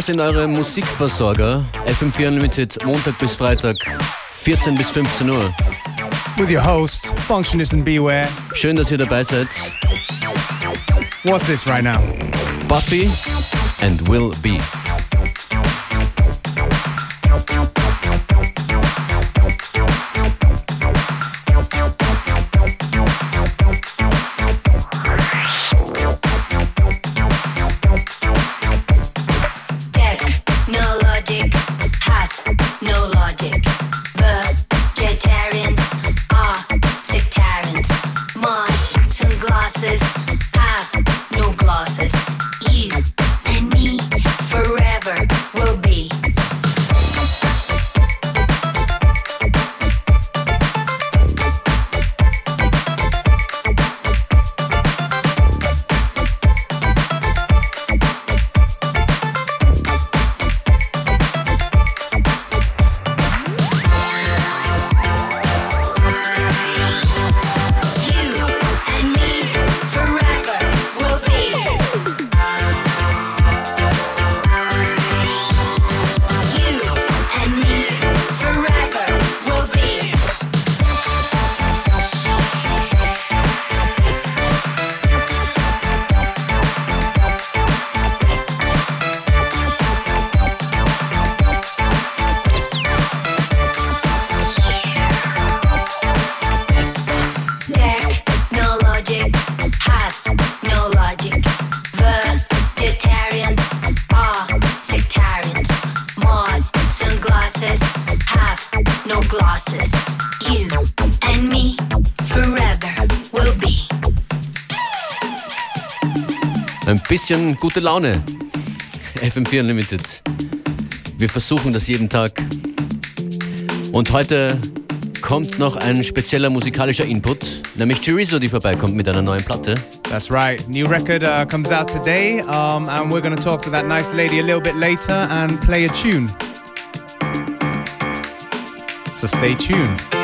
Wir sind eure Musikversorger. FM4 Unlimited, Montag bis Freitag, 14 bis 15 Uhr. With your host, Functionist and Beware. Schön, dass ihr dabei seid. What's this right now? Buffy and Will Be. Bisschen gute Laune. FM4 Unlimited. Wir versuchen das jeden Tag. Und heute kommt noch ein spezieller musikalischer Input, nämlich Chorizo, die vorbeikommt mit einer neuen Platte. That's right. New record uh, comes out today, um, and we're going to talk to that nice lady a little bit later and play a tune. So stay tuned.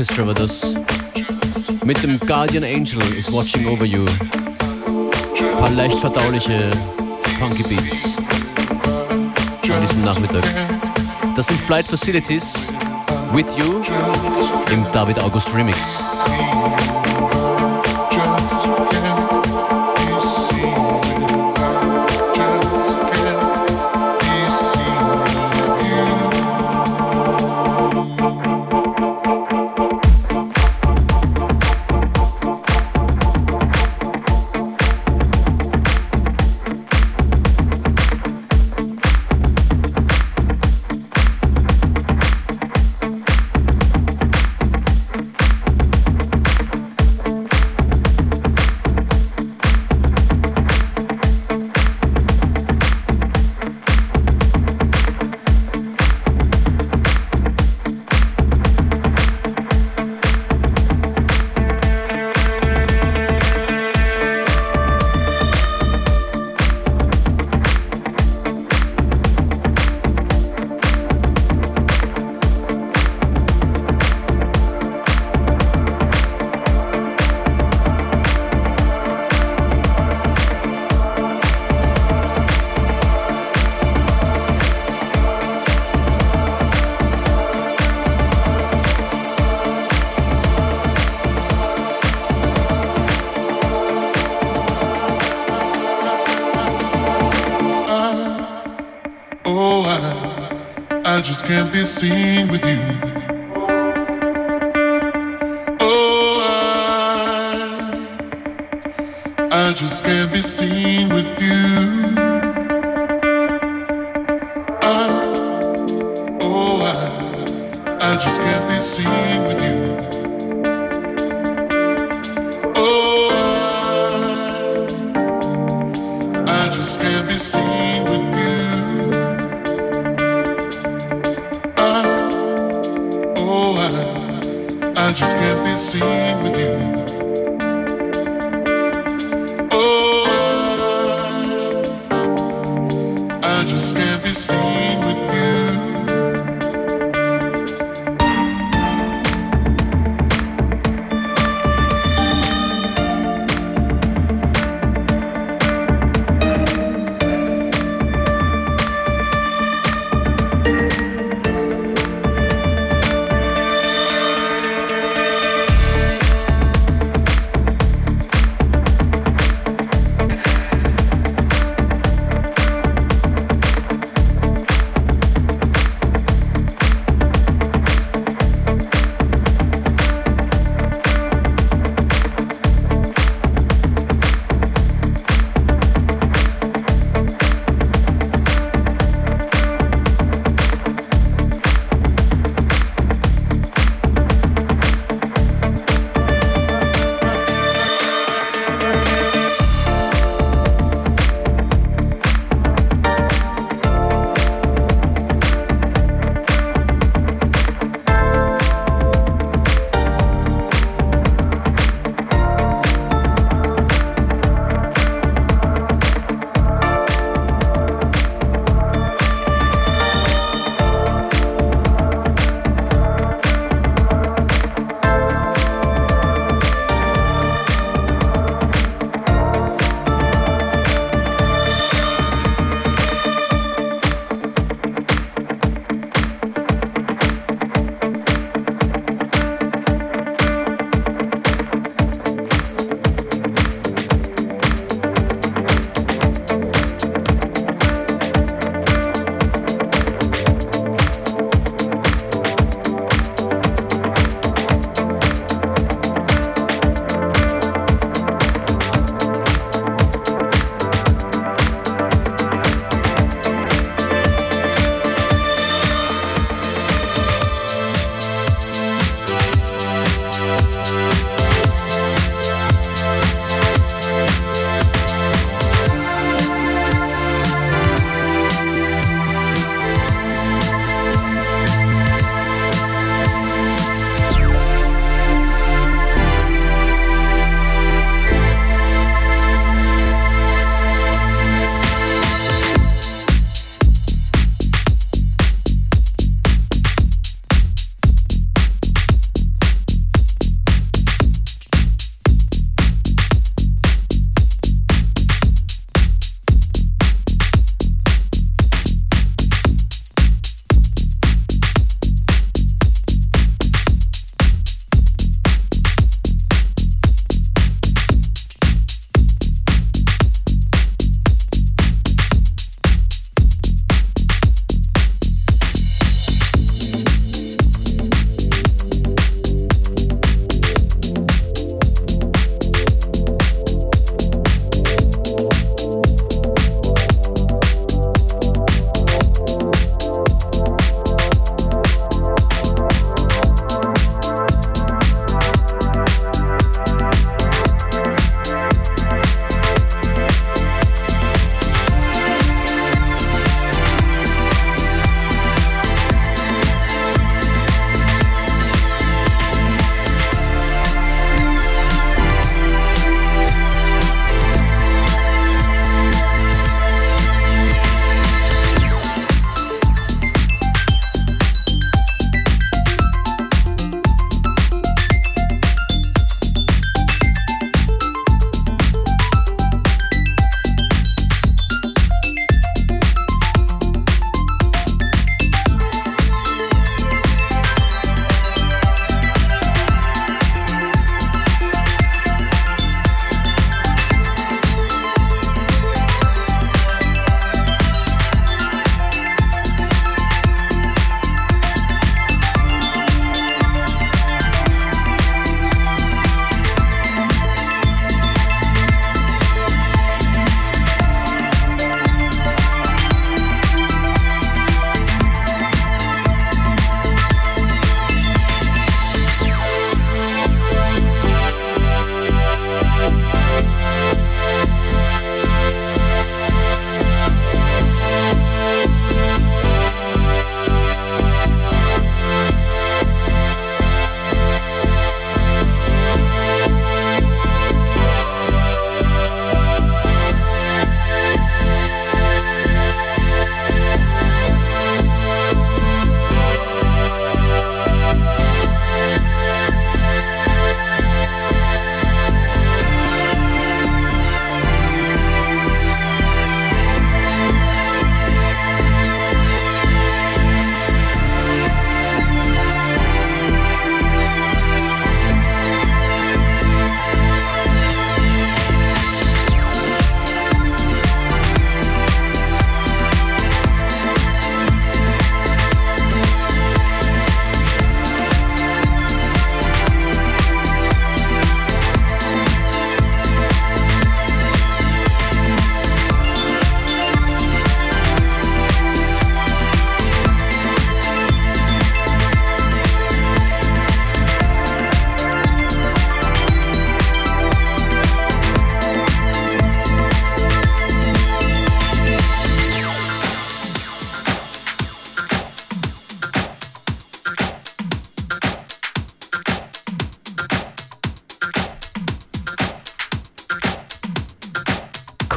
Orchestra war das. Mit dem Guardian Angel is Watching Over You. Ein paar leicht verdauliche Punky Beats an diesem Nachmittag. Das sind Flight Facilities with You im David August Remix.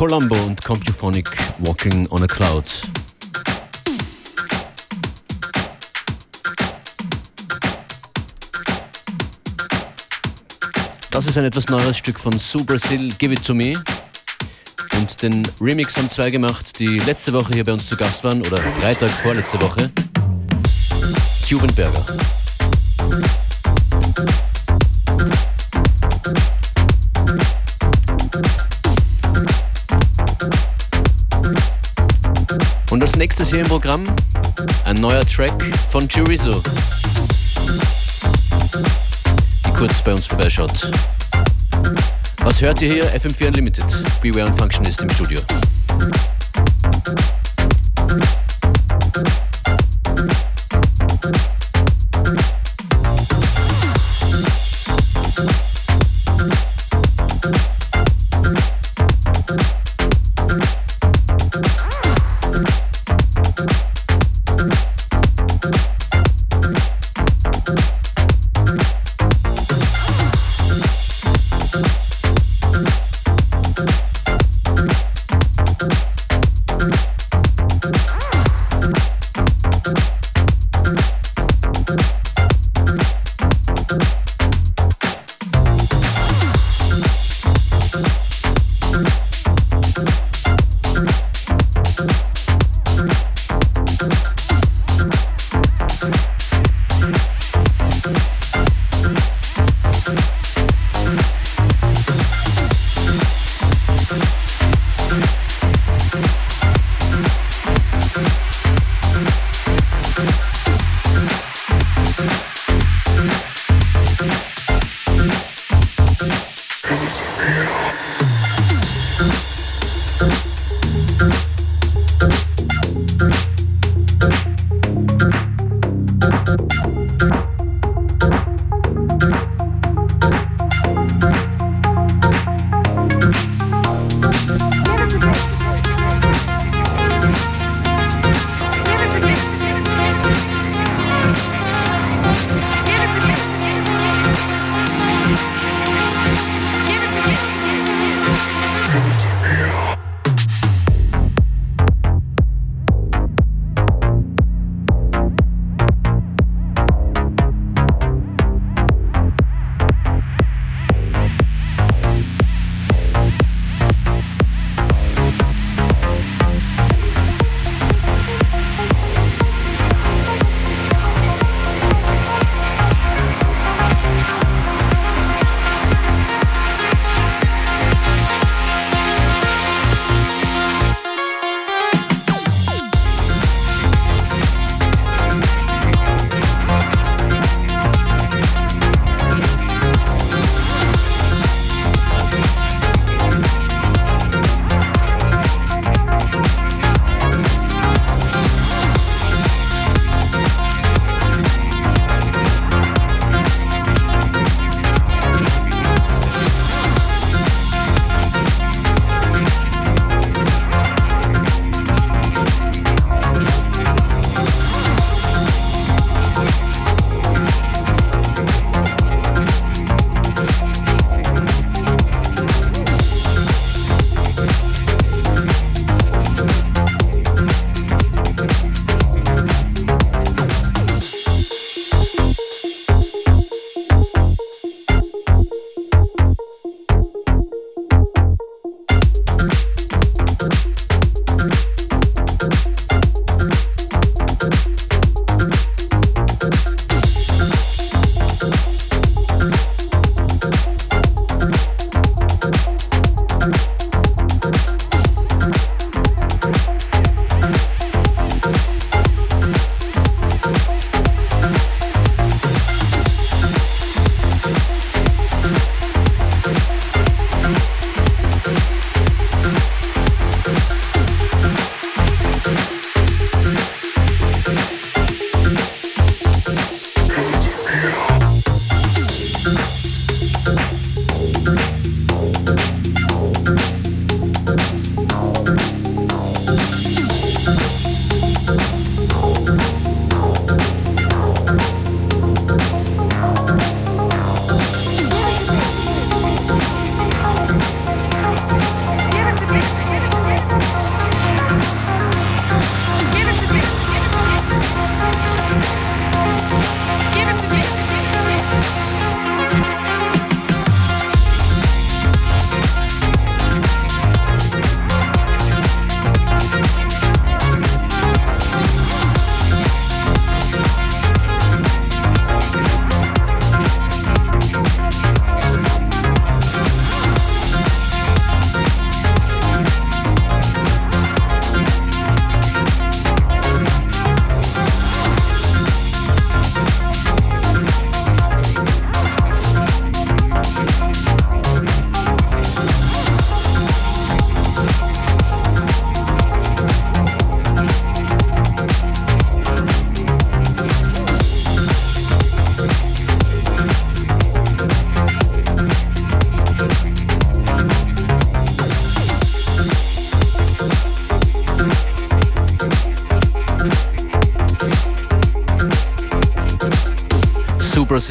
Colombo und Compuphonic Walking on a Cloud. Das ist ein etwas neues Stück von Sue Brazil, Give It To Me. Und den Remix haben zwei gemacht, die letzte Woche hier bei uns zu Gast waren, oder Freitag vorletzte Woche. Tubenberger. Hier im Programm ein neuer Track von Chorizo, die kurz bei uns vorbeischaut. Was hört ihr hier? FM4 Unlimited. Beware und Functionist im Studio.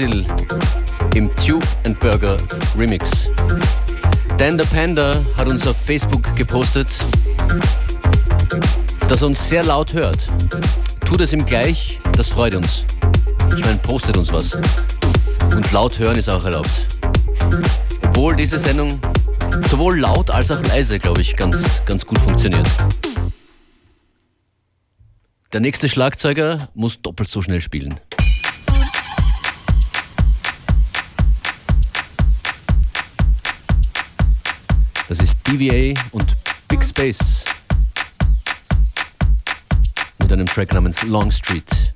Brazil im Tube and Burger Remix. Dan the Panda hat uns auf Facebook gepostet, dass er uns sehr laut hört. Tut es ihm gleich, das freut uns. Ich meine, postet uns was. Und laut hören ist auch erlaubt. Obwohl diese Sendung sowohl laut als auch leise, glaube ich, ganz, ganz gut funktioniert. Der nächste Schlagzeuger muss doppelt so schnell spielen. Das ist DVA und Big Space mit einem Track namens Long Street.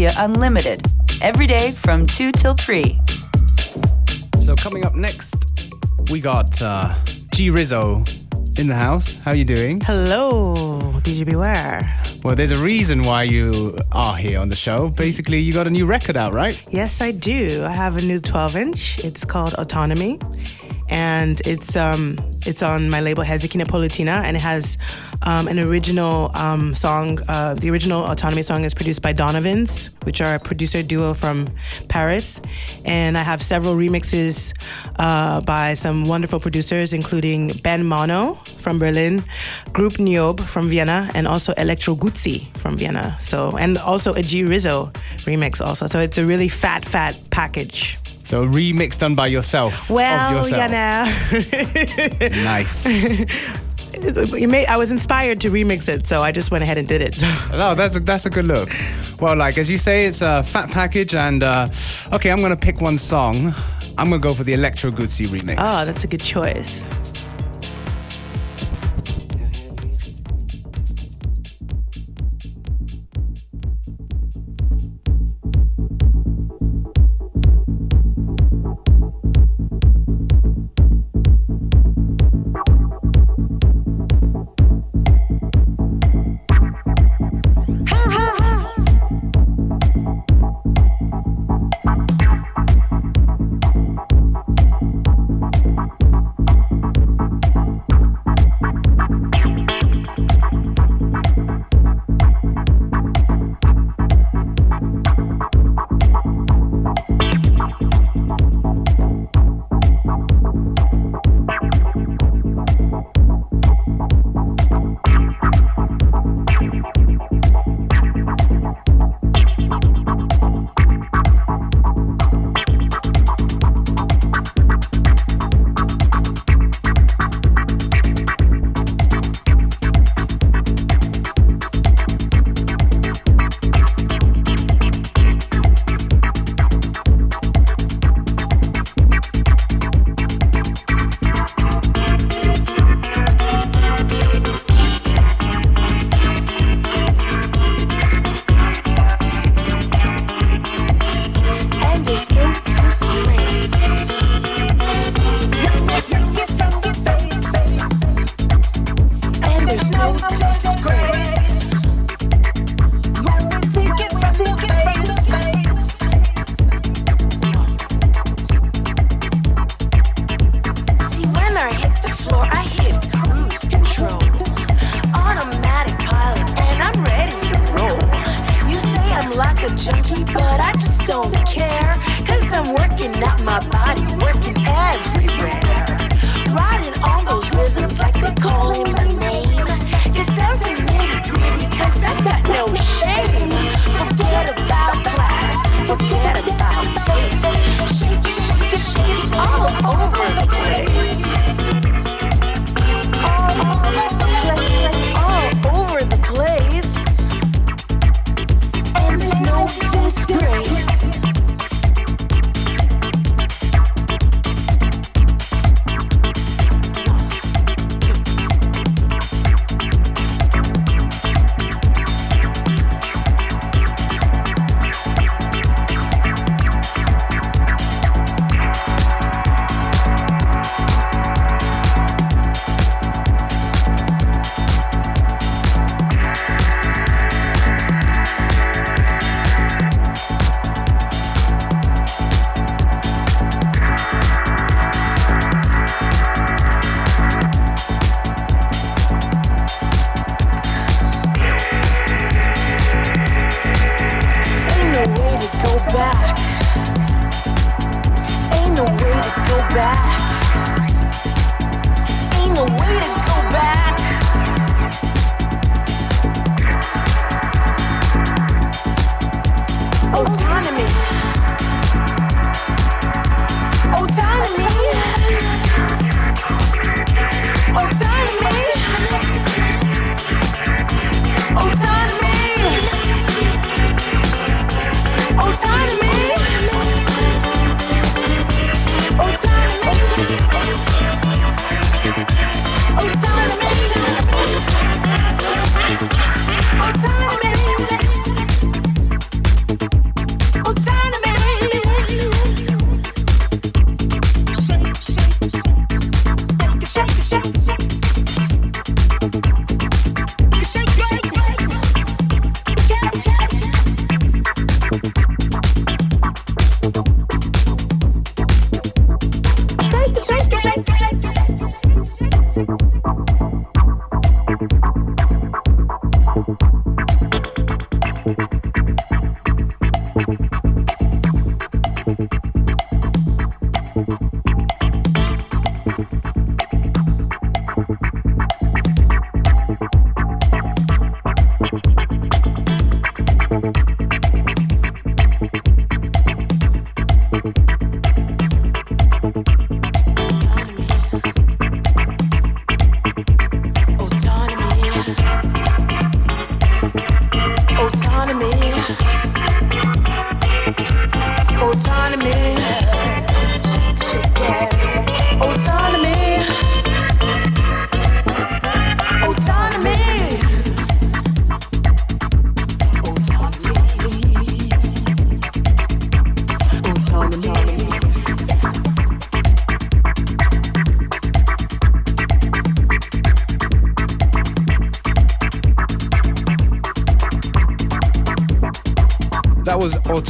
FM4 Unlimited. every day from 2 till 3. So coming up next, we got uh, G Rizzo in the house. How are you doing? Hello, DJ Beware. Well, there's a reason why you are here on the show. Basically, you got a new record out, right? Yes, I do. I have a new 12 inch. It's called Autonomy. And it's um it's on my label Hezekiah Napolitina and it has um, an original um, song. Uh, the original Autonomy song is produced by Donovans, which are a producer duo from Paris. And I have several remixes uh, by some wonderful producers, including Ben Mono from Berlin, Group Niob from Vienna, and also Electro Guzzi from Vienna. So, and also a G Rizzo remix also. So it's a really fat, fat package. So a remix done by yourself. of Well, yourself. you know, Nice. may, I was inspired to remix it, so I just went ahead and did it. No, that's a, that's a good look. Well, like as you say, it's a fat package, and uh, okay, I'm gonna pick one song. I'm gonna go for the Electro Guzzi remix. oh, that's a good choice.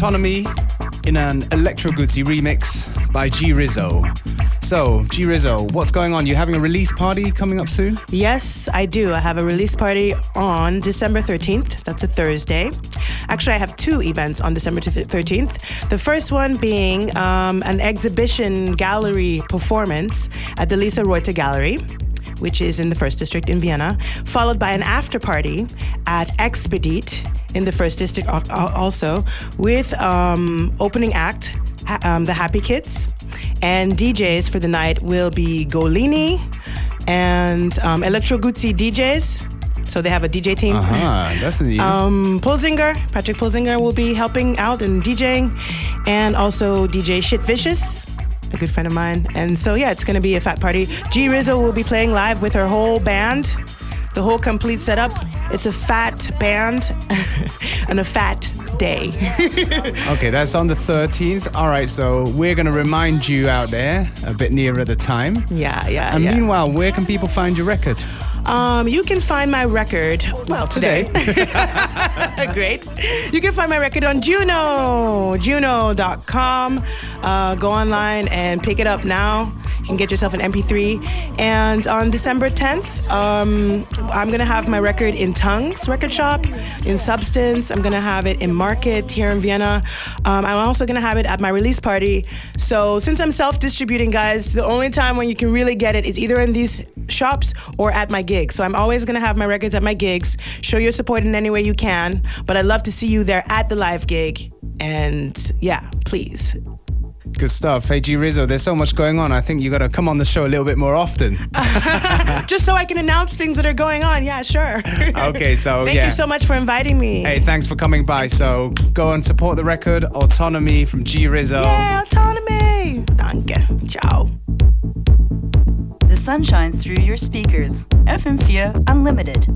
Autonomy in an Electro Guzzi remix by G Rizzo. So, G Rizzo, what's going on? You having a release party coming up soon? Yes, I do. I have a release party on December 13th. That's a Thursday. Actually, I have two events on December 13th. The first one being um, an exhibition gallery performance at the Lisa Reuter Gallery. Which is in the first district in Vienna, followed by an after party at Expedit in the first district al- al- also, with um, opening act, um, the Happy Kids, and DJs for the night will be Golini and um, Electro Guzzi DJs. So they have a DJ team. Ah, that's neat. Um, Pulsinger, Patrick Pulsinger will be helping out and DJing, and also DJ Shit Vicious, a good friend of mine. And so yeah, it's gonna be a fat party. G Rizzo will be playing live with her whole band, the whole complete setup. It's a fat band and a fat day. Okay, that's on the 13th. All right, so we're going to remind you out there a bit nearer the time. yeah, yeah. And yeah. meanwhile, where can people find your record? Um, you can find my record, well, today. Great. You can find my record on Juno, juno.com. Uh, go online and pick it up now. You can get yourself an MP3. And on December 10th, um, I'm going to have my record in Tongues Record Shop, in Substance. I'm going to have it in Market here in Vienna. Um, I'm also going to have it at my release party. So since I'm self distributing, guys, the only time when you can really get it is either in these shops or at my gigs. So I'm always going to have my records at my gigs. Show your support in any way you can. But I'd love to see you there at the live gig. And yeah, please. Good stuff. Hey, G Rizzo, there's so much going on. I think you got to come on the show a little bit more often. Just so I can announce things that are going on. Yeah, sure. Okay, so Thank yeah. you so much for inviting me. Hey, thanks for coming by. So go and support the record, Autonomy from G Rizzo. Yeah, autonomy. Danke. Ciao. The sun shines through your speakers. FM4 Unlimited.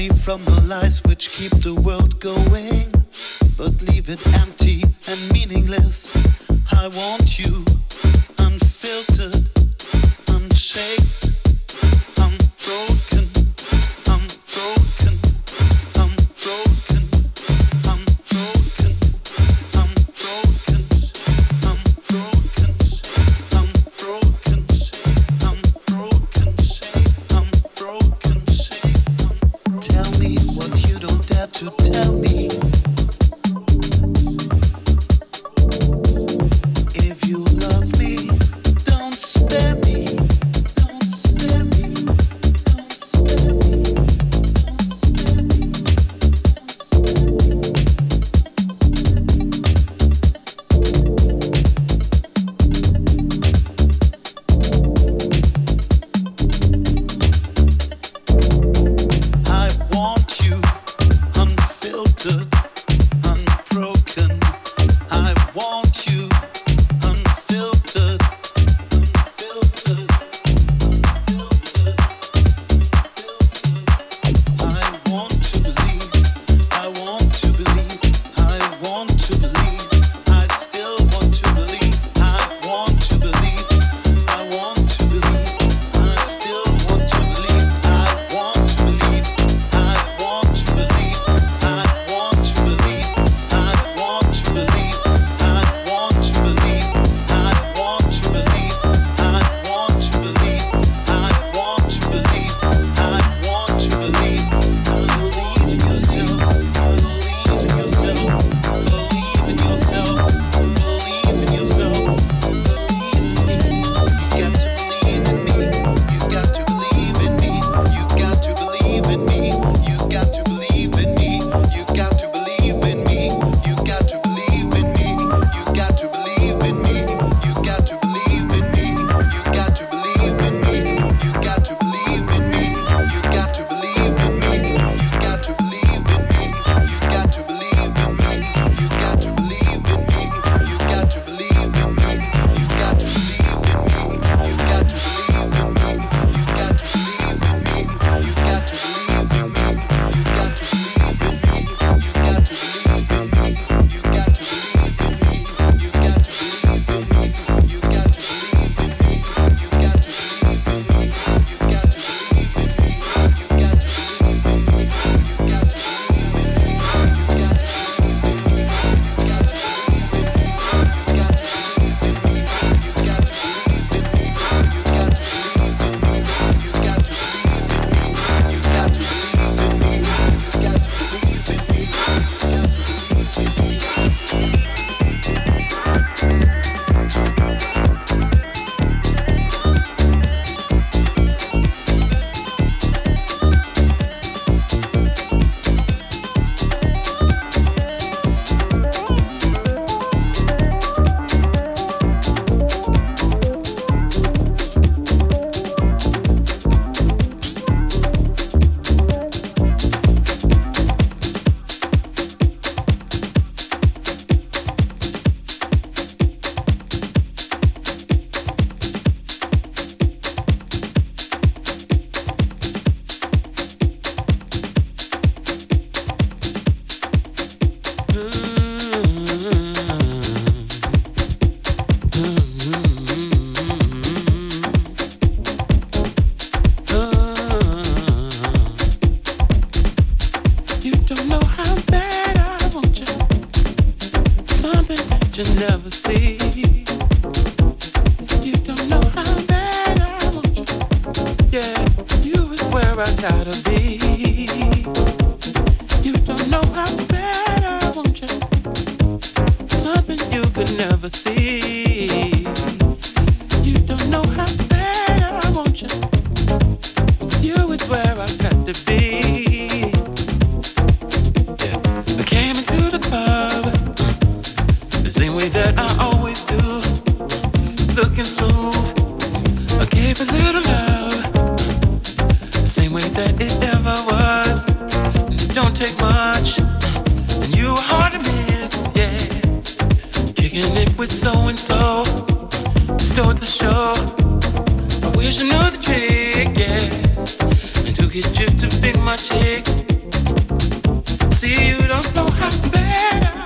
Me from the lies which keep the world going. But leave it empty and meaningless. I want you unfiltered Girl, we can work it out.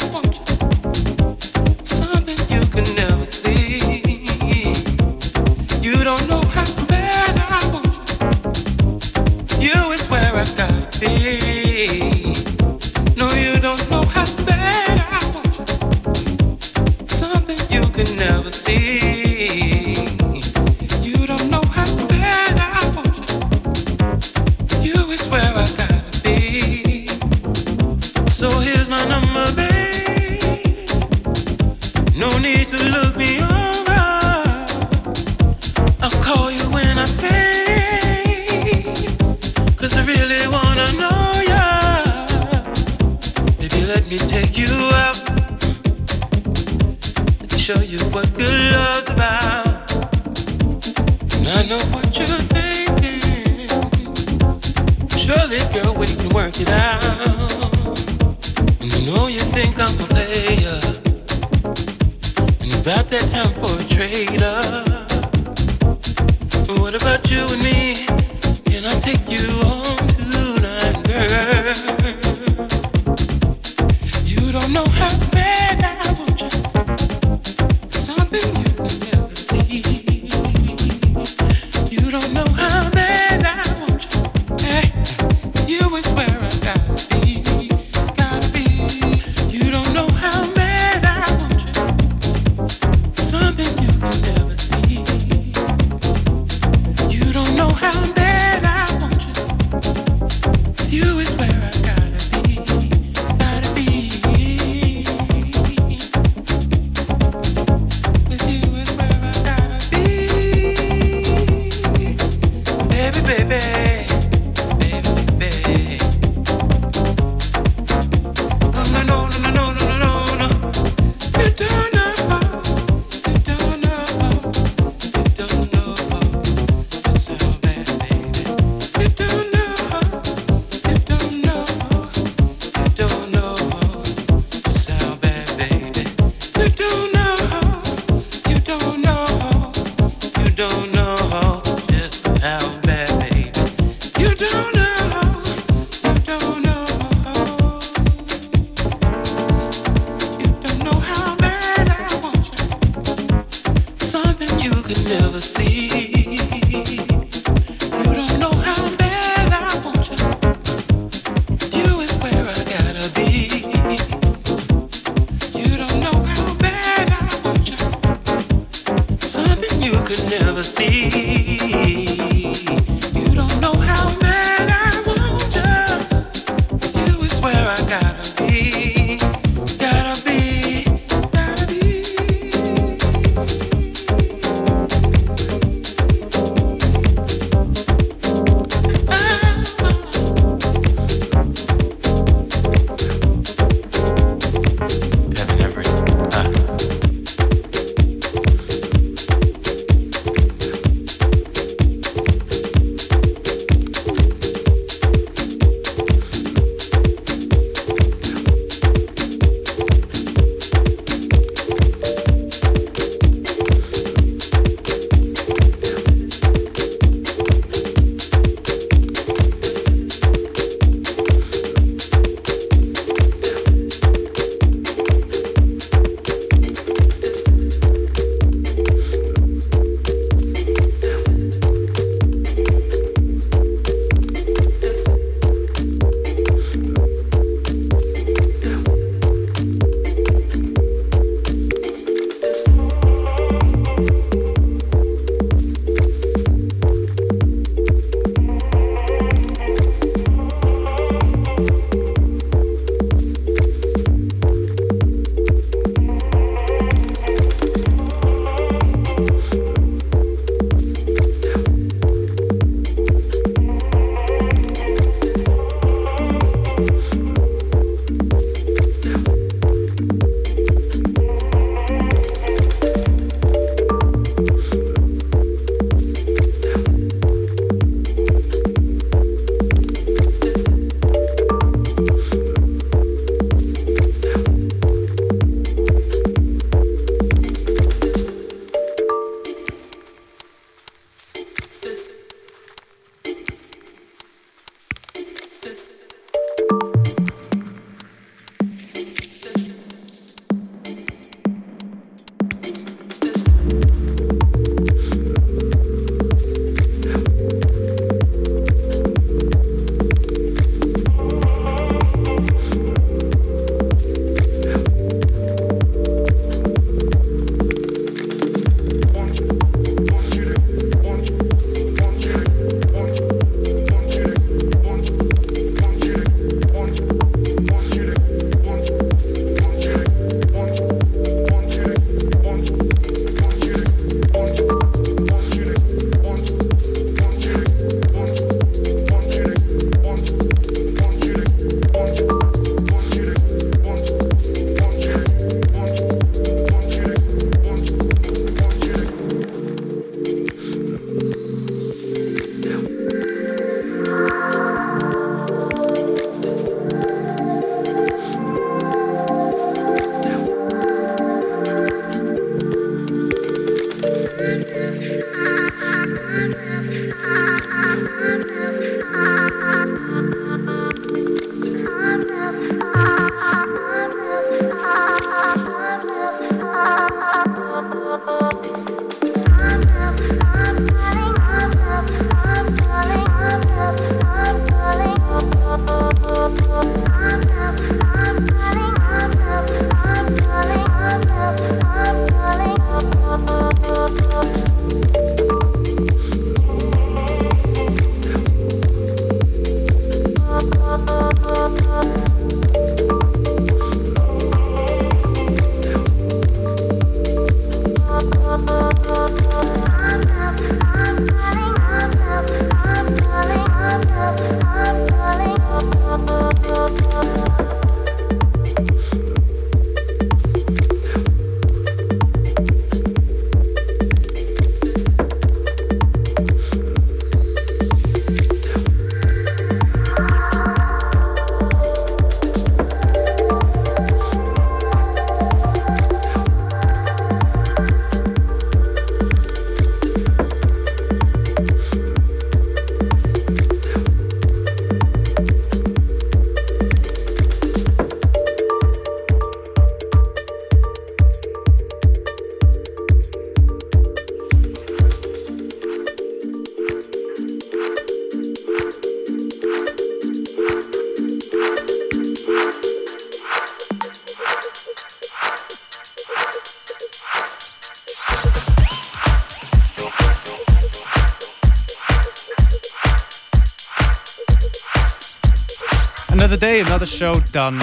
Another day, another show done.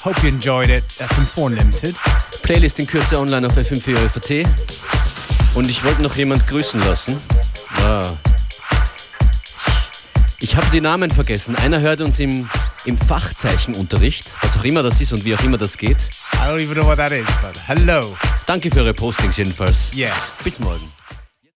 Hope you enjoyed it. FM4 Limited. Playlist in Kürze online auf FM4 ÖVT. Und ich wollte noch jemand grüßen lassen. Ah. Ich habe die Namen vergessen. Einer hört uns im, im Fachzeichenunterricht, was auch immer das ist und wie auch immer das geht. I don't even know what that is, but hello. Danke für eure Postings jedenfalls. Yeah. Bis morgen.